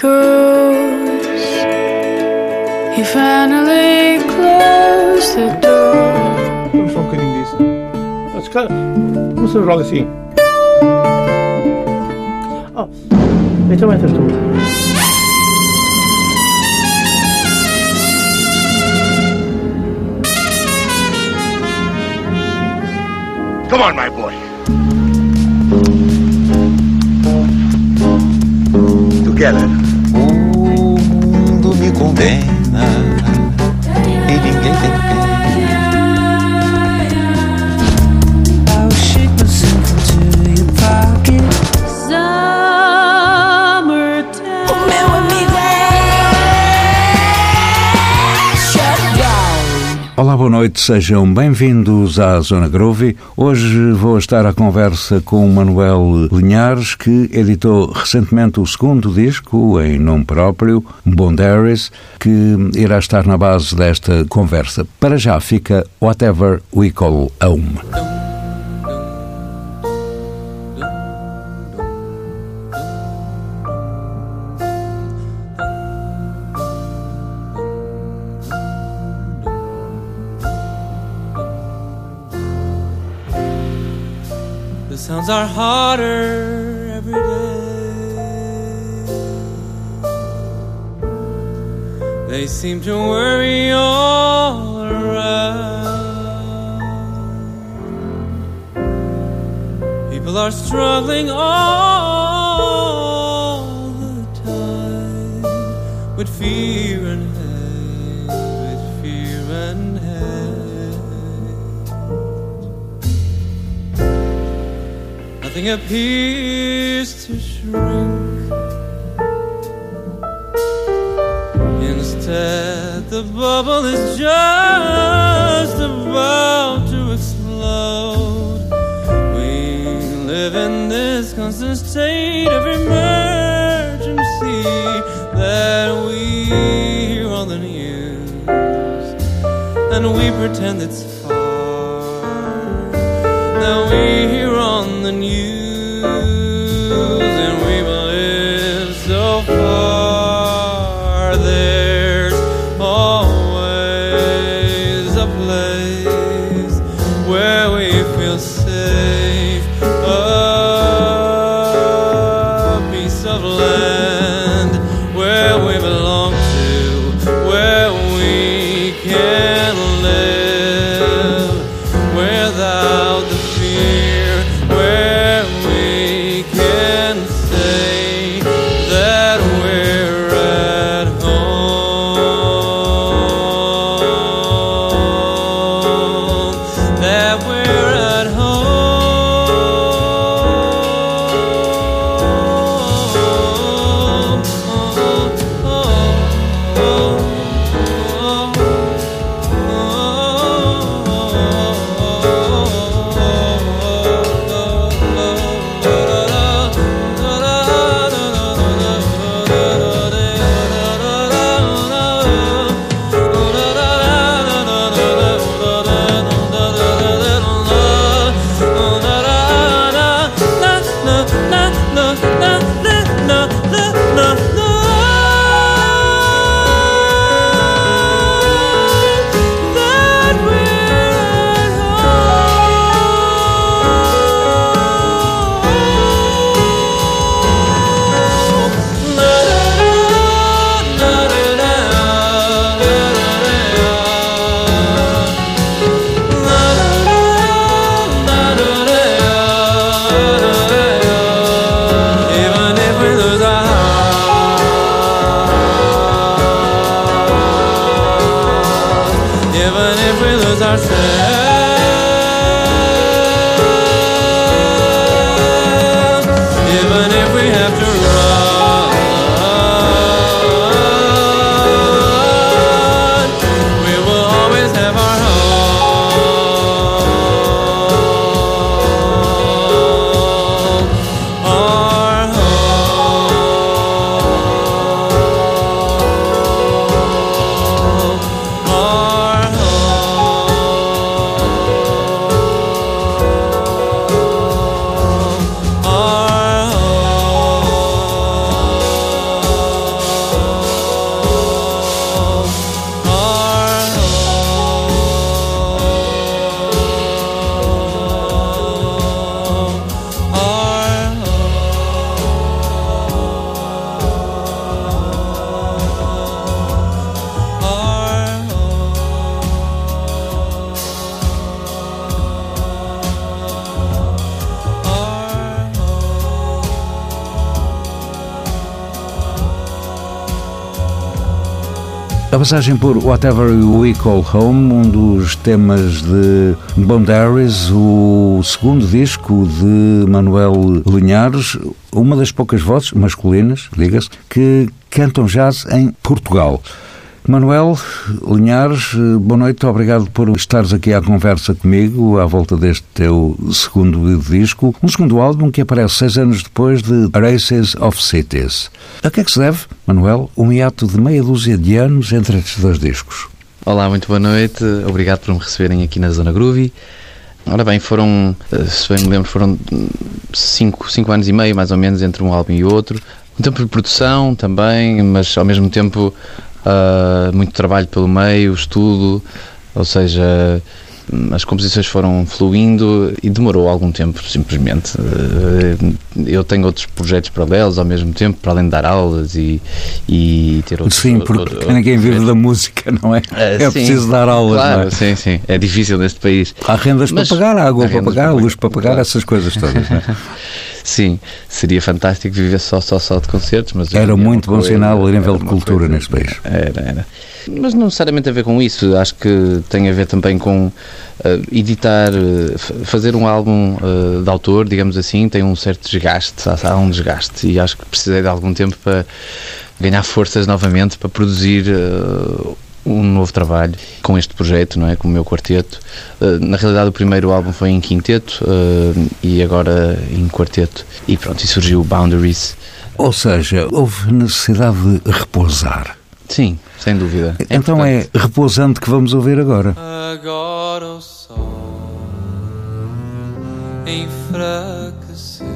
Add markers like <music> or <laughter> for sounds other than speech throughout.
goes. He finally closed the door. Vamos só um bocadinho disso. Ah, se calhar, Vamos fazer logo assim. Oh, então entras tu. Come on, my boy. Together. Condena sejam bem-vindos à Zona Groove. Hoje vou estar à conversa com Manuel Linhares, que editou recentemente o segundo disco em nome próprio, Bondaries, que irá estar na base desta conversa. Para já fica Whatever We Call Home. Sounds are harder every day. They seem to worry all around. People are struggling all the time with fear and Nothing appears to shrink. Instead, the bubble is just about to explode. We live in this constant state of emergency that we hear on the news, and we pretend it's far that we hear on safe, A passagem por Whatever We Call Home, um dos temas de Boundaries, o segundo disco de Manuel Linhares, uma das poucas vozes masculinas, diga-se, que cantam jazz em Portugal. Manuel Linhares, boa noite, obrigado por estares aqui à conversa comigo à volta deste teu segundo disco, um segundo álbum que aparece seis anos depois de Races of Cities. A que é que se deve, Manuel, um hiato de meia dúzia de anos entre estes dois discos? Olá, muito boa noite, obrigado por me receberem aqui na Zona Groovy. Ora bem, foram, se bem me lembro, foram cinco, cinco anos e meio mais ou menos entre um álbum e outro. Um tempo de produção também, mas ao mesmo tempo uh, muito trabalho pelo meio, estudo, ou seja, as composições foram fluindo e demorou algum tempo, simplesmente. Uh, eu tenho outros projetos paralelos ao mesmo tempo, para além de dar aulas e, e ter outros. Sim, porque outro, ninguém vive da música, não é? Uh, é sim, preciso dar aulas. Claro, é? sim, sim. É difícil neste país. Há rendas Mas, para pagar, água para pagar, luz para pagar, claro. essas coisas todas. Não é? <laughs> Sim, seria fantástico viver só, só, só de concertos. Mas era muito bom sinal a nível de cultura coisa, neste país. Era, era. Mas não necessariamente a ver com isso, acho que tem a ver também com uh, editar, uh, fazer um álbum uh, de autor, digamos assim, tem um certo desgaste, há, há um desgaste e acho que precisei de algum tempo para ganhar forças novamente para produzir um novo trabalho com este projeto, não é? Com o meu quarteto. Uh, na realidade, o primeiro álbum foi em quinteto uh, e agora em quarteto. E pronto, e surgiu Boundaries. Ou seja, houve necessidade de repousar. Sim, sem dúvida. É então importante. é repousando que vamos ouvir agora. Agora o sol enfraqueceu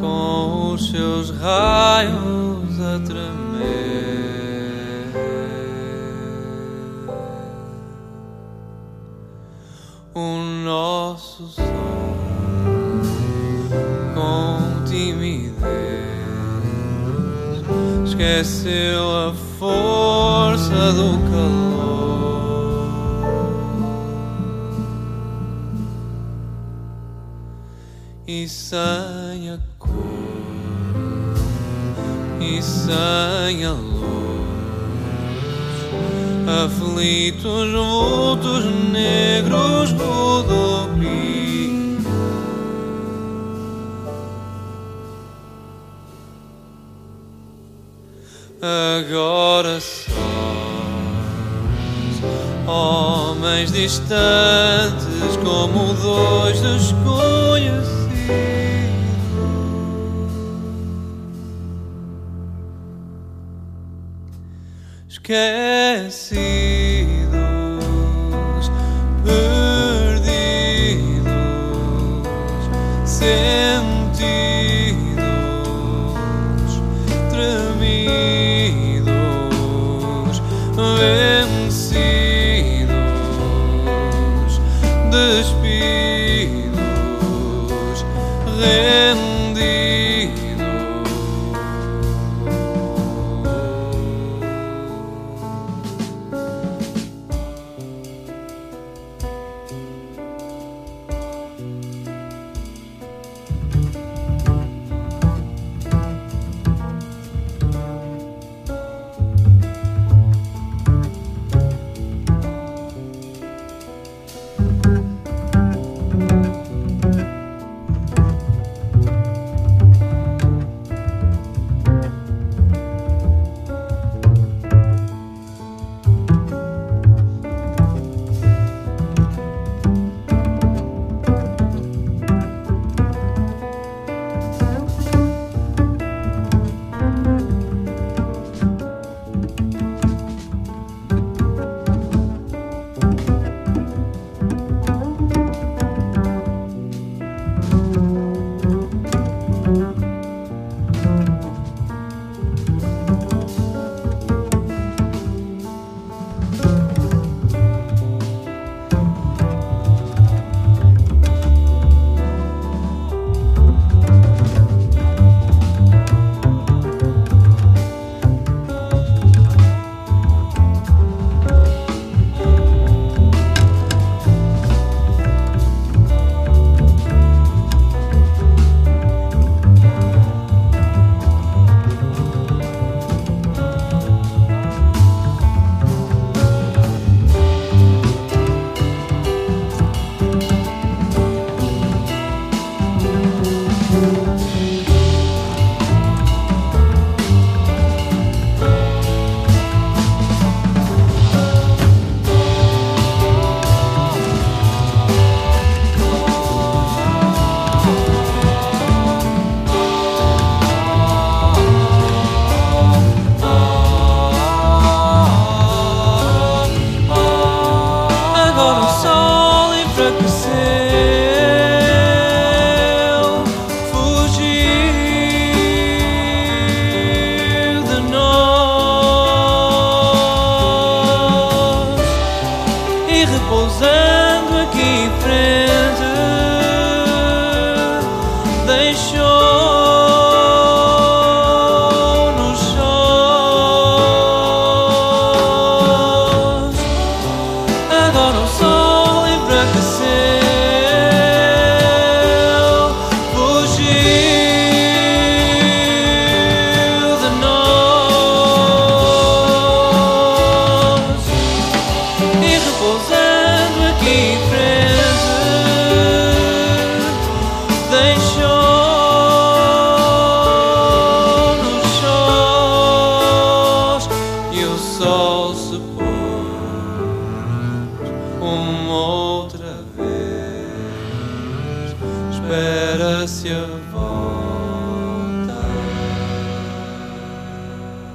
com os seus raios a tremer. o nosso sol com timidez esqueceu a força do calor e sem a cor e sem a luz aflitos vultos negros rodopiam. Agora só homens distantes como dois desconhecidos. esquecidos, perdidos, sentidos,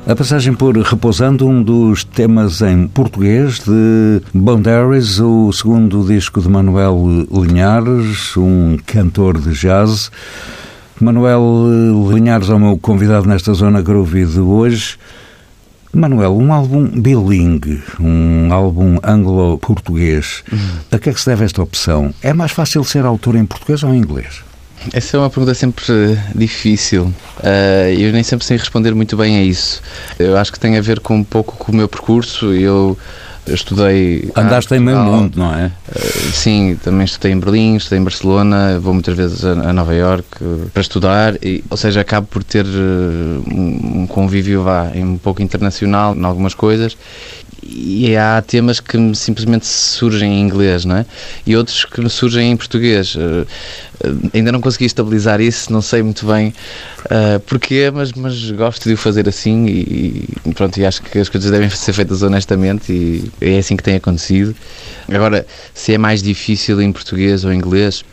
A passagem por Repousando, um dos temas em português de Boundaries, o segundo disco de Manuel Linhares, um cantor de jazz. Manuel Linhares é o meu convidado nesta zona groovy de hoje. Manuel, um álbum bilingue, um álbum anglo-português, uhum. a que é que se deve esta opção? É mais fácil ser autor em português ou em inglês? Essa é uma pergunta sempre difícil. Uh, eu nem sempre sei responder muito bem a isso. Eu acho que tem a ver com um pouco com o meu percurso. Eu estudei. Andaste em meio mundo, não é? Uh, sim, também estudei em Berlim, estudei em Barcelona, vou muitas vezes a, Nova York uh, para estudar, e, ou seja, acabo por ter um convívio vá, um pouco internacional em algumas coisas e há temas que simplesmente surgem em inglês, não é? E outros que surgem em português. Uh, uh, ainda não consegui estabilizar isso, não sei muito bem uh, porquê, mas, mas gosto de o fazer assim e, e, pronto, e acho que as coisas devem ser feitas honestamente e é assim que tem acontecido. Agora, se é mais difícil em português ou em inglês,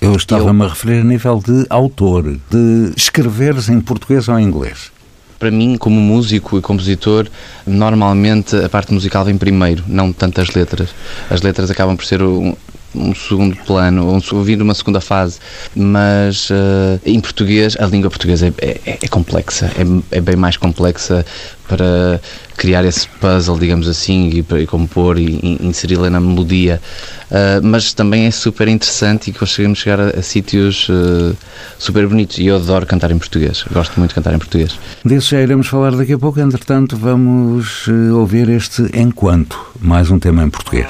eu estava-me a referir a nível de autor, de escreveres em português ou em inglês. Para mim, como músico e compositor, normalmente a parte musical vem primeiro, não tanto as letras. As letras acabam por ser um, um segundo plano, um, ouvir uma segunda fase, mas uh, em português, a língua portuguesa é, é, é complexa, é, é, bem mais complexa para criar esse puzzle, digamos assim, e, para, e compor e, e inseri-la na melodia, uh, mas também é super interessante e conseguimos chegar a, a sítios uh, super bonitos e eu adoro cantar em português, gosto muito de cantar em português. Disso já iremos falar daqui a pouco, entretanto vamos ouvir este Enquanto, mais um tema em português.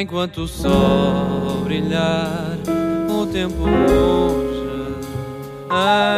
Enquanto o sol brilhar, o tempo murcha, enquanto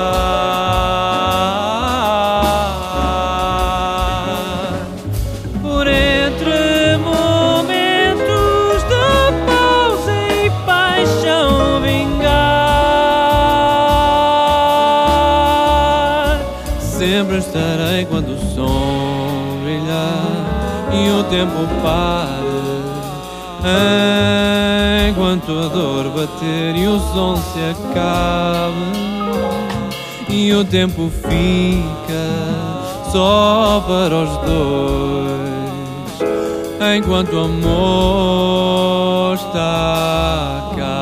tempo pare. Enquanto a dor bater e o som se acabe e o tempo fica só para os dois. Enquanto o amor está corre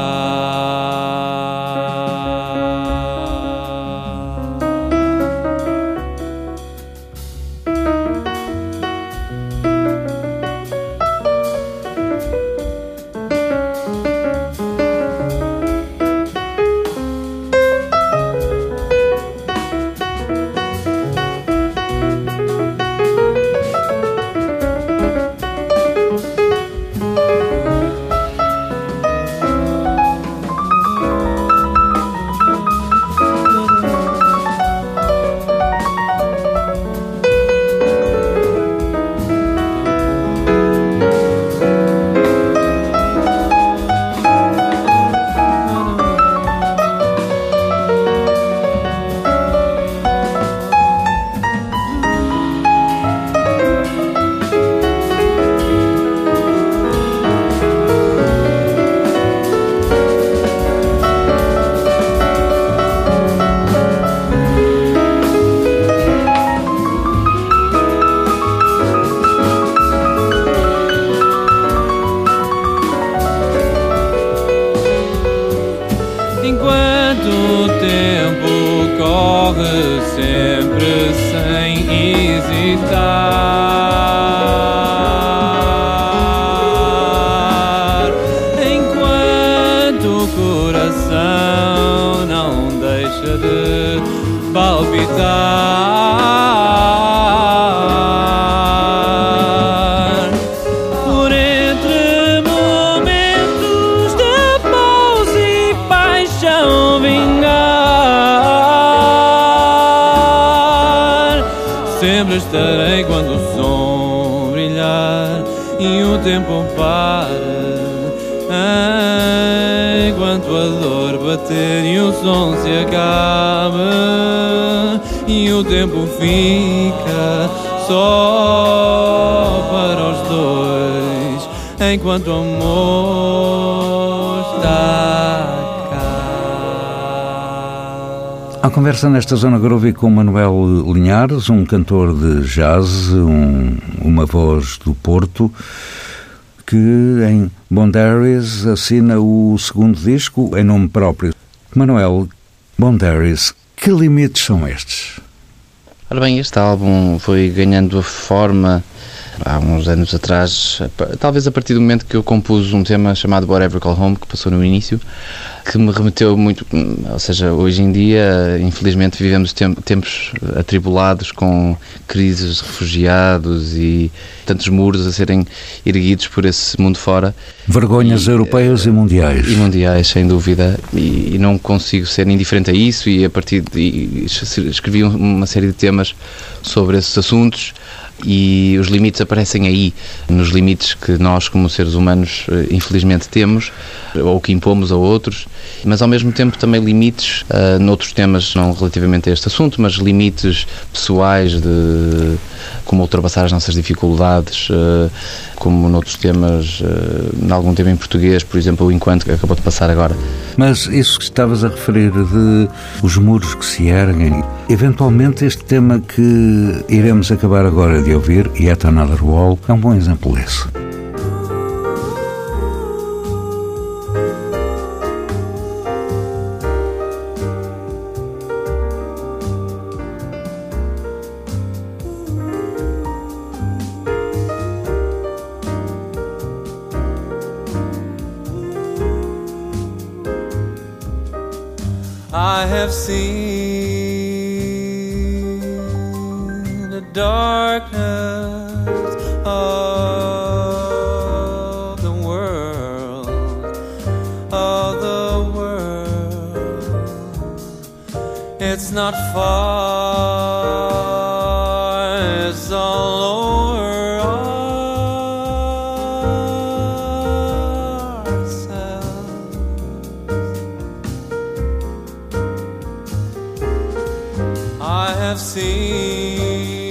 tempo para. Enquanto a dor bater e o som se acaba e o tempo fica só para os dois, enquanto o amor está. A conversa nesta zona groovy com Manuel Linhares, um cantor de jazz, um- uma voz do Porto, que em Bondaries assina o segundo disco em nome próprio. Manuel, Bondaries, que limites são estes? Ora bem, este álbum foi ganhando a forma há uns anos atrás, talvez a partir do momento que eu compus um tema chamado Whatever Call Home, que passou no início, que me remeteu muito, ou seja, hoje em dia, infelizmente, vivemos tem- tempos atribulados com crises de refugiados e tantos muros a serem erguidos por esse mundo fora. Vergonhas E, europeias e mundiais. E mundiais, sem dúvida, e, e não consigo ser indiferente a isso. E a partir de. escrevi um- uma série de temas sobre esses assuntos. E os limites aparecem aí, nos limites que nós, como seres humanos, eh, infelizmente temos, ou que impomos a outros, mas ao mesmo tempo também limites uh, noutros temas, não relativamente a este assunto, mas limites pessoais de como ultrapassar as nossas dificuldades, eh, como noutros temas, em algum tema em português, por exemplo, o Enquanto, que acabou de passar agora. Mas isso que estavas a referir de os muros que se erguem, eventualmente este tema que iremos acabar agora de ouvir, Yet Another Wall, é um bom exemplo desse. You.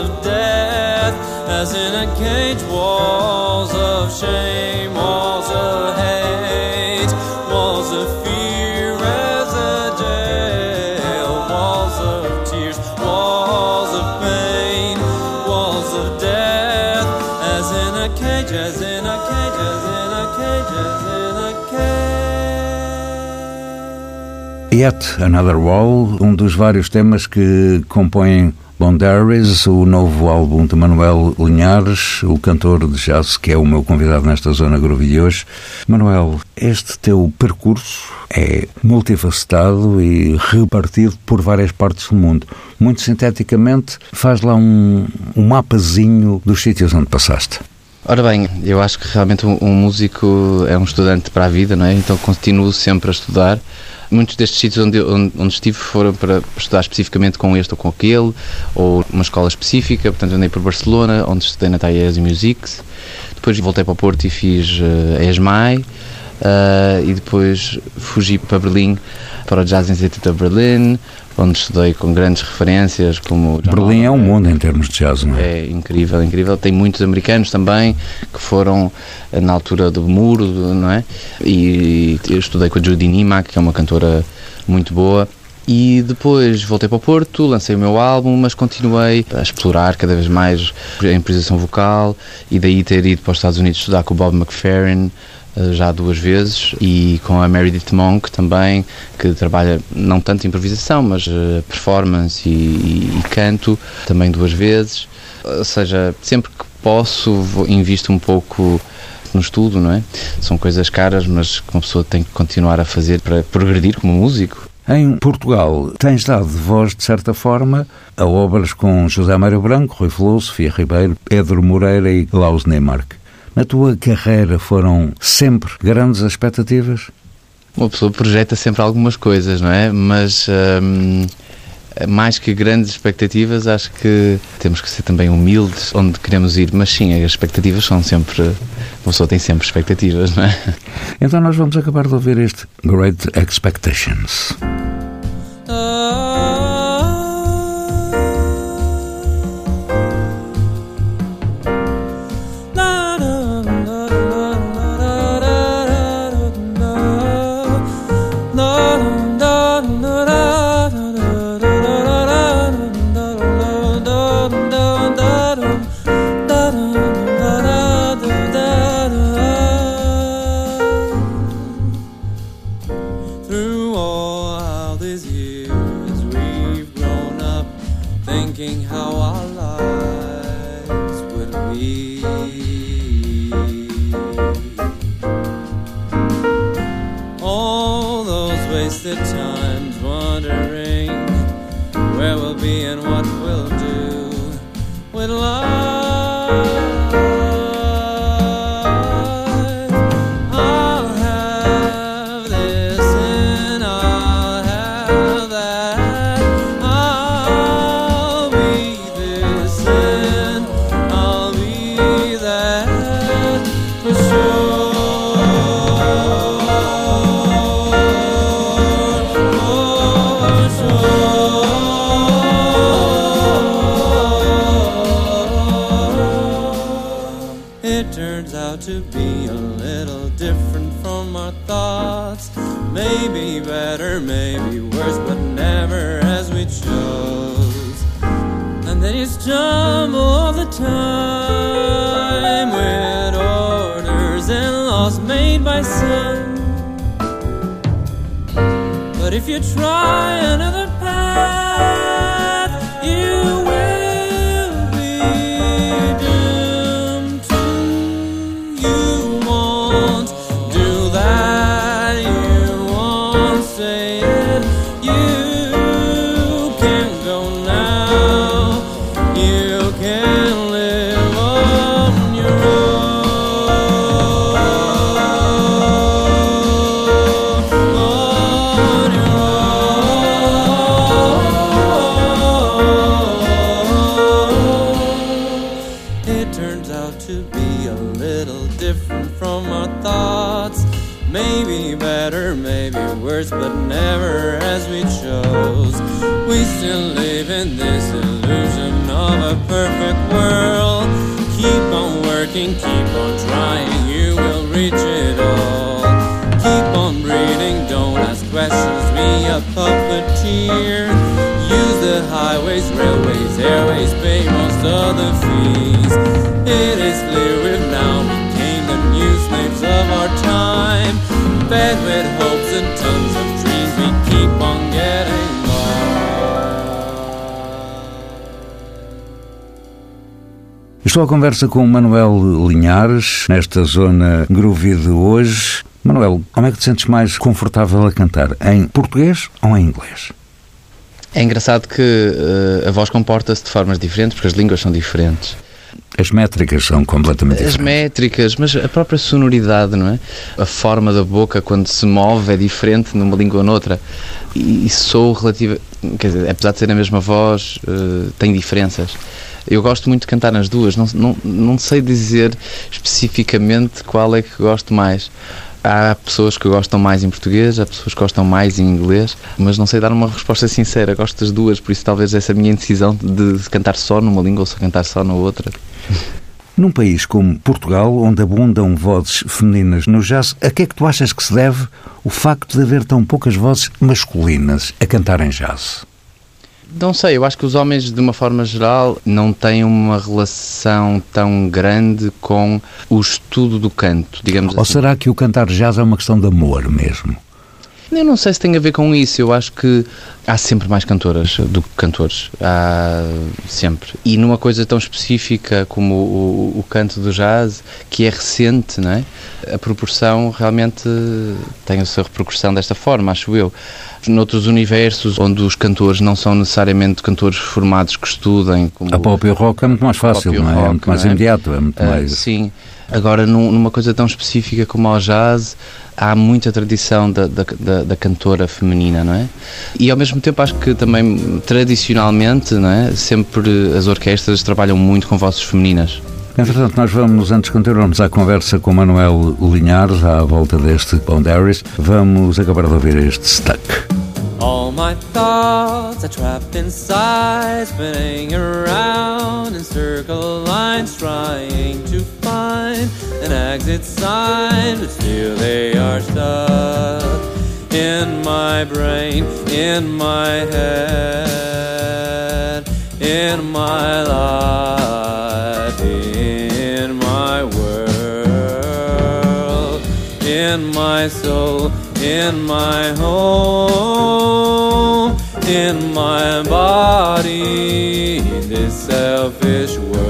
Of death, as in a cage, walls of shame, walls of hate, walls of fear as a jail, walls of tears, walls of pain, walls of death, as in a cage, as in a cage, as in a cage, as in a cage. Yet Another Wall, um dos vários temas que compõem Bondaries, o novo álbum de Manuel Linhares, o cantor de jazz, que é o meu convidado nesta zona groovy de hoje. Manuel, este teu percurso é multifacetado e repartido por várias partes do mundo. Muito sinteticamente, faz lá um, um mapazinho dos sítios onde passaste. Ora bem, eu acho que realmente um, um músico é um estudante para a vida, não é? Então continuo sempre a estudar. Muitos destes sítios onde, onde, onde estive foram para estudar especificamente com este ou com aquele, ou uma escola específica. Portanto, andei por Barcelona, onde estudei na Taies Musics. Depois voltei para o Porto e fiz uh, ESMAI. Uh, e depois fugi para Berlim, para o Jazz Institute of Berlin, onde estudei com grandes referências como Berlim é um mundo em termos de jazz, não é? É incrível, incrível. Tem muitos americanos também que foram eh, na altura do muro, não é? E eu estudei com a Judy Nimac, que é uma cantora muito boa. E depois voltei para o Porto, lancei o meu álbum, mas continuei a explorar cada vez mais a improvisação vocal e daí ter ido para os Estados Unidos estudar com o Bob McFerrin já duas vezes e com a Meredith Monk também, que trabalha não tanto improvisação, mas eh, performance e, e- e canto também duas vezes. Ou seja, sempre que posso invisto um pouco no estudo, não é? São coisas caras, mas que uma pessoa tem que continuar a fazer para progredir como músico. Em Portugal, tens dado voz, de certa forma, a obras com José Mário Branco, Rui Veloso, Sofia Ribeiro, Pedro Moreira e Klaus Neymark. Na tua carreira foram sempre grandes as expectativas? Uma pessoa projeta sempre algumas coisas, não é? Mas hum, mais que grandes expectativas, acho que temos que ser também humildes onde queremos ir. Mas sim, as expectativas são sempre. Uma pessoa tem sempre expectativas, não é? Então nós vamos acabar de ouvir este Great Expectations. Maybe worse, but never as we chose. And then you stumble all the time with orders and laws made by some. But if you try another a puppeteer. Use the highways, railways, airways, pay the fees. It is clear we've now became the new slaves of our time. Fed with hopes and tons of dreams, we keep on getting Estou à conversa com Manuel Linhares, nesta zona groovy de hoje. Manuel, como é que te sentes mais confortável a cantar? Em português ou em inglês? É engraçado que uh, a voz comporta-se de formas diferentes, porque as línguas são diferentes. As métricas são completamente As diferentes. métricas, mas a própria sonoridade, não é? A forma da boca quando se move é diferente numa língua ou noutra. E, e sou relativa. Quer dizer, apesar de ser a mesma voz, uh, tem diferenças. Eu gosto muito de cantar nas duas, não, não, não sei dizer especificamente qual é que gosto mais. Há pessoas que gostam mais em português, há pessoas que gostam mais em inglês, mas não sei dar uma resposta sincera. Gosto das duas, por isso talvez essa minha indecisão de cantar só numa língua ou só cantar só na outra. <laughs> Num país como Portugal, onde abundam vozes femininas no jazz, a que é que tu achas que se deve o facto de haver tão poucas vozes masculinas a cantarem jazz? Não sei, eu acho que os homens, de uma forma geral, não têm uma relação tão grande com o estudo do canto, digamos Ou assim. será que o cantar jazz é uma questão de amor mesmo? Eu não sei se tem a ver com isso. Eu acho que há sempre mais cantoras do que cantores. Há sempre. E numa coisa tão específica como o, o, o canto do jazz, que é recente, não é? A proporção realmente tem a sua repercussão desta forma, acho eu. Noutros universos onde os cantores não são necessariamente cantores formados que estudem, como A pop e o rock é muito mais fácil, não é? rock, é muito mais é? imediato, é muito Ah, mais... Sim. Agora, num- numa coisa tão específica como ao jazz, há muita tradição da, da, da- da cantora feminina, não é? E ao mesmo tempo acho que também, tradicionalmente, não é? Sempre as orquestras trabalham muito com vozes femininas. Entretanto, nós vamos, antes de continuarmos a conversa com Manuel Linhares, à volta deste Boundaries, vamos acabar de ouvir este Stuck. All my thoughts are trapped inside, spinning around in circle lines, trying to find an exit sign, but still they are stuck in my brain, in my head, in my life, in my world, in my soul, in my home, in my body, this selfish world.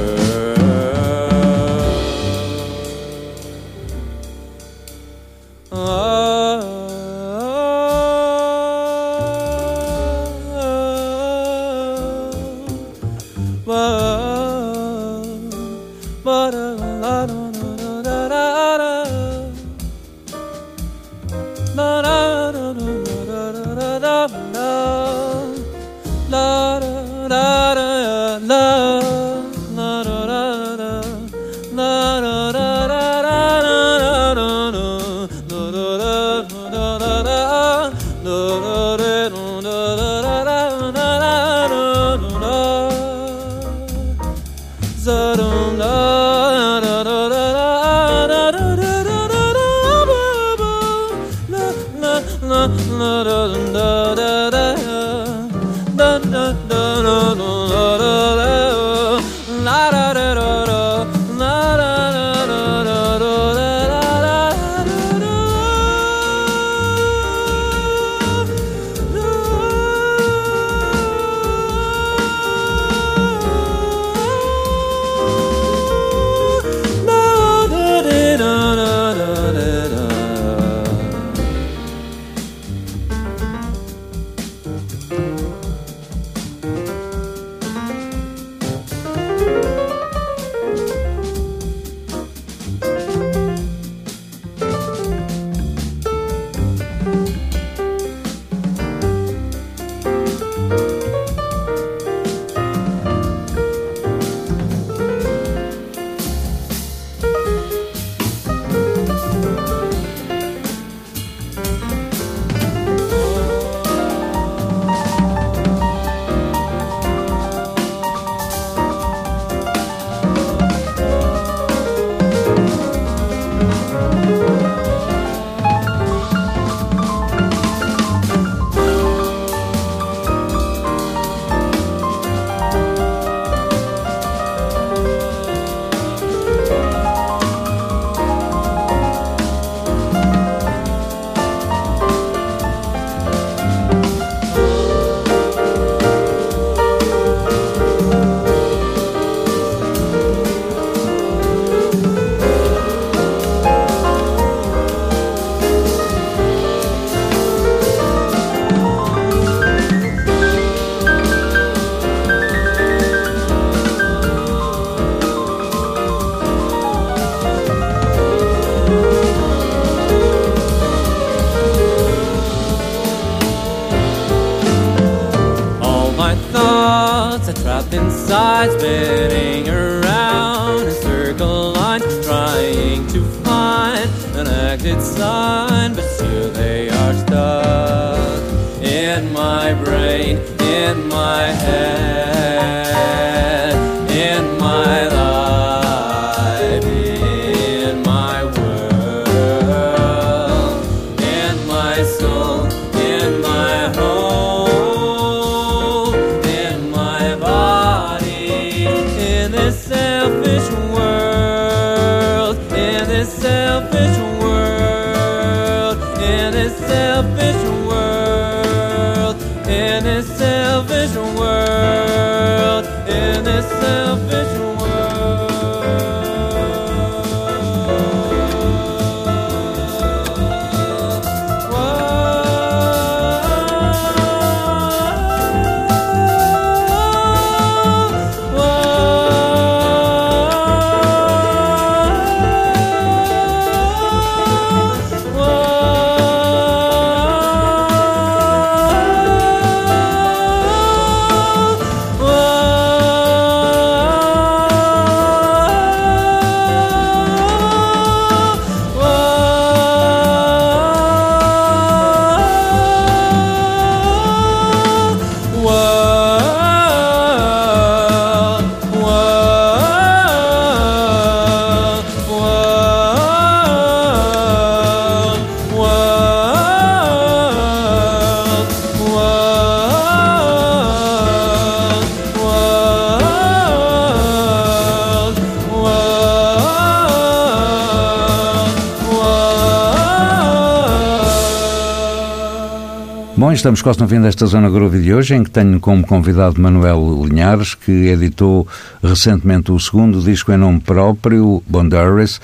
Estamos quase no fim desta Zona Groove de hoje, em que tenho como convidado Manuel Linhares, que editou recentemente o segundo disco em nome próprio, Bondaris.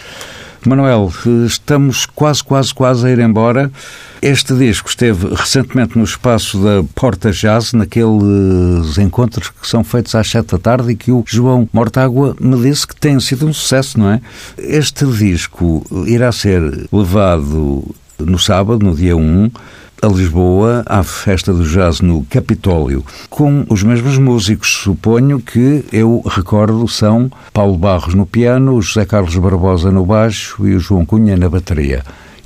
Manuel, estamos quase, quase, quase a ir embora. Este disco esteve recentemente no espaço da Porta Jazz, naqueles encontros que são feitos às sete da tarde e que o João Mortágua me disse que tem sido um sucesso, não é? Este disco irá ser levado no sábado, no dia 1, a Lisboa, à festa do jazz no Capitólio, com os mesmos músicos, suponho que eu recordo são Paulo Barros no piano, o José Carlos Barbosa no baixo e o João Cunha na bateria.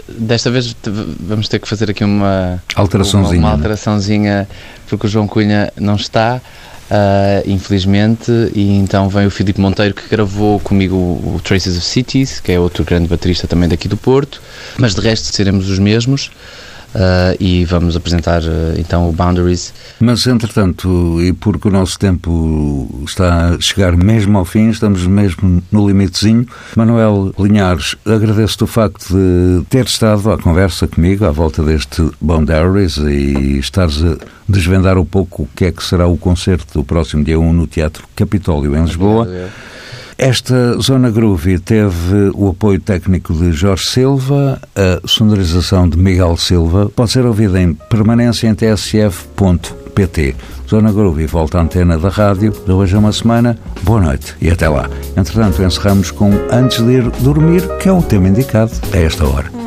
Desta vez vamos ter que fazer aqui uma Alteraçãozinha, Uma, uma né? alteraçãozinha, porque o João Cunha não está, ah, infelizmente, e então vem o Filipe Monteiro que gravou comigo o Traces of Cities, que é outro grande baterista também daqui do Porto, mas de resto seremos os mesmos. Ah, e vamos apresentar ah, então o Boundaries. Mas, entretanto, e porque o nosso tempo está a chegar mesmo ao fim, estamos mesmo no limitezinho, Manuel Linhares, agradeço-te o facto de ter estado à conversa comigo à volta deste Boundaries e estares a desvendar um pouco o que é que será o concerto do próximo dia 1 no Teatro Capitólio, em Lisboa. Esta Zona Groovy teve o apoio técnico de Jorge Silva, a sonorização de Miguel Silva. Pode ser ouvida em permanência em tsf.pt. Zona Groovy volta à antena da rádio de hoje a uma semana. Boa noite e até lá. Entretanto, encerramos com Antes de ir dormir, que é o tema indicado a esta hora.